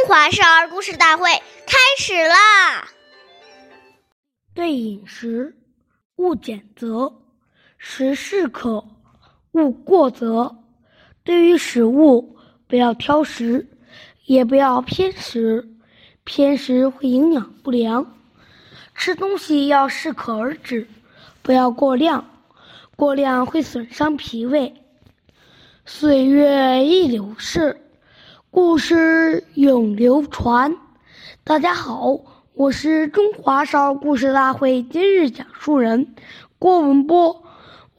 中华少儿故事大会开始啦！对饮食，勿拣择；食适可，勿过则。对于食物，不要挑食，也不要偏食，偏食会营养不良。吃东西要适可而止，不要过量，过量会损伤脾胃。岁月易流逝。故事永流传。大家好，我是中华少儿故事大会今日讲述人郭文波，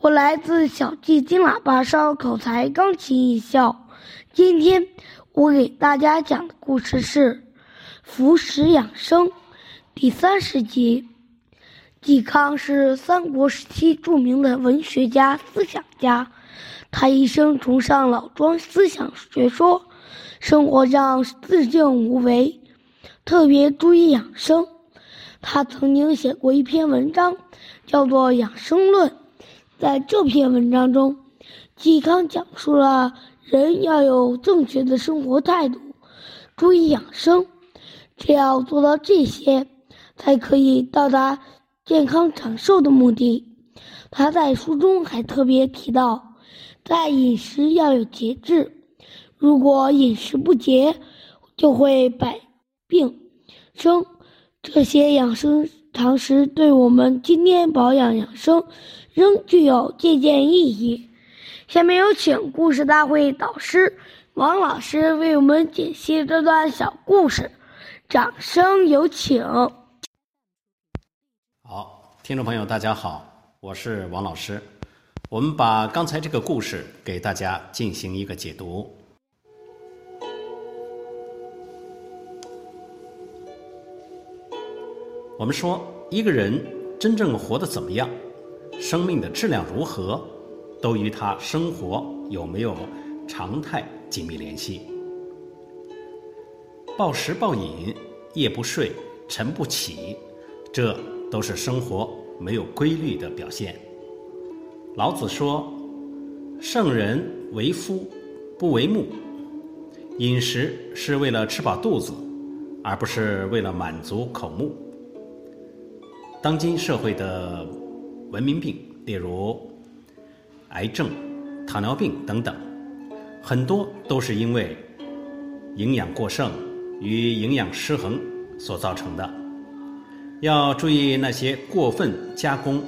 我来自小季金喇叭少儿口才钢琴艺校。今天我给大家讲的故事是《服食养生》第三十集。嵇康是三国时期著名的文学家、思想家，他一生崇尚老庄思想学说。生活上自静无为，特别注意养生。他曾经写过一篇文章，叫做《养生论》。在这篇文章中，嵇康讲述了人要有正确的生活态度，注意养生。只要做到这些，才可以到达健康长寿的目的。他在书中还特别提到，在饮食要有节制。如果饮食不节，就会百病生。这些养生常识对我们今天保养养生仍具有借鉴意义。下面有请故事大会导师王老师为我们解析这段小故事，掌声有请。好，听众朋友，大家好，我是王老师。我们把刚才这个故事给大家进行一个解读。我们说，一个人真正活得怎么样，生命的质量如何，都与他生活有没有常态紧密联系。暴食暴饮、夜不睡、晨不起，这都是生活没有规律的表现。老子说：“圣人为夫，不为目。”饮食是为了吃饱肚子，而不是为了满足口目。当今社会的文明病，例如癌症、糖尿病等等，很多都是因为营养过剩与营养失衡所造成的。要注意那些过分加工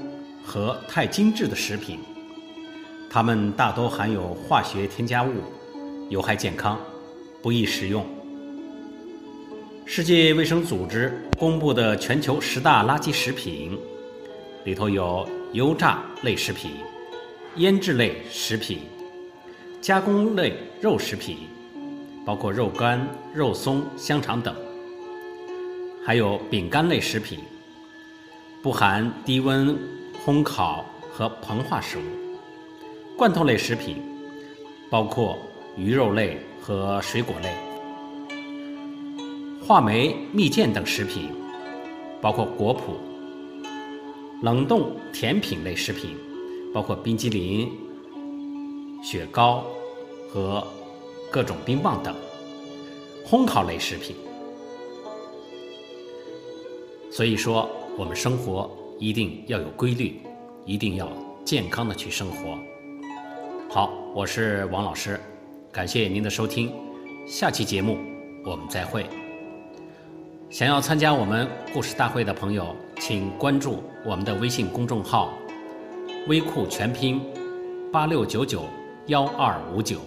和太精致的食品，它们大多含有化学添加物，有害健康，不宜食用。世界卫生组织公布的全球十大垃圾食品里头有油炸类食品、腌制类食品、加工类肉食品，包括肉干、肉松、香肠等；还有饼干类食品，不含低温烘烤和膨化食物；罐头类食品，包括鱼肉类和水果类。话梅、蜜饯等食品，包括果脯；冷冻甜品类食品，包括冰激凌、雪糕和各种冰棒等；烘烤类食品。所以说，我们生活一定要有规律，一定要健康的去生活。好，我是王老师，感谢您的收听，下期节目我们再会。想要参加我们故事大会的朋友，请关注我们的微信公众号“微库全拼八六九九幺二五九”。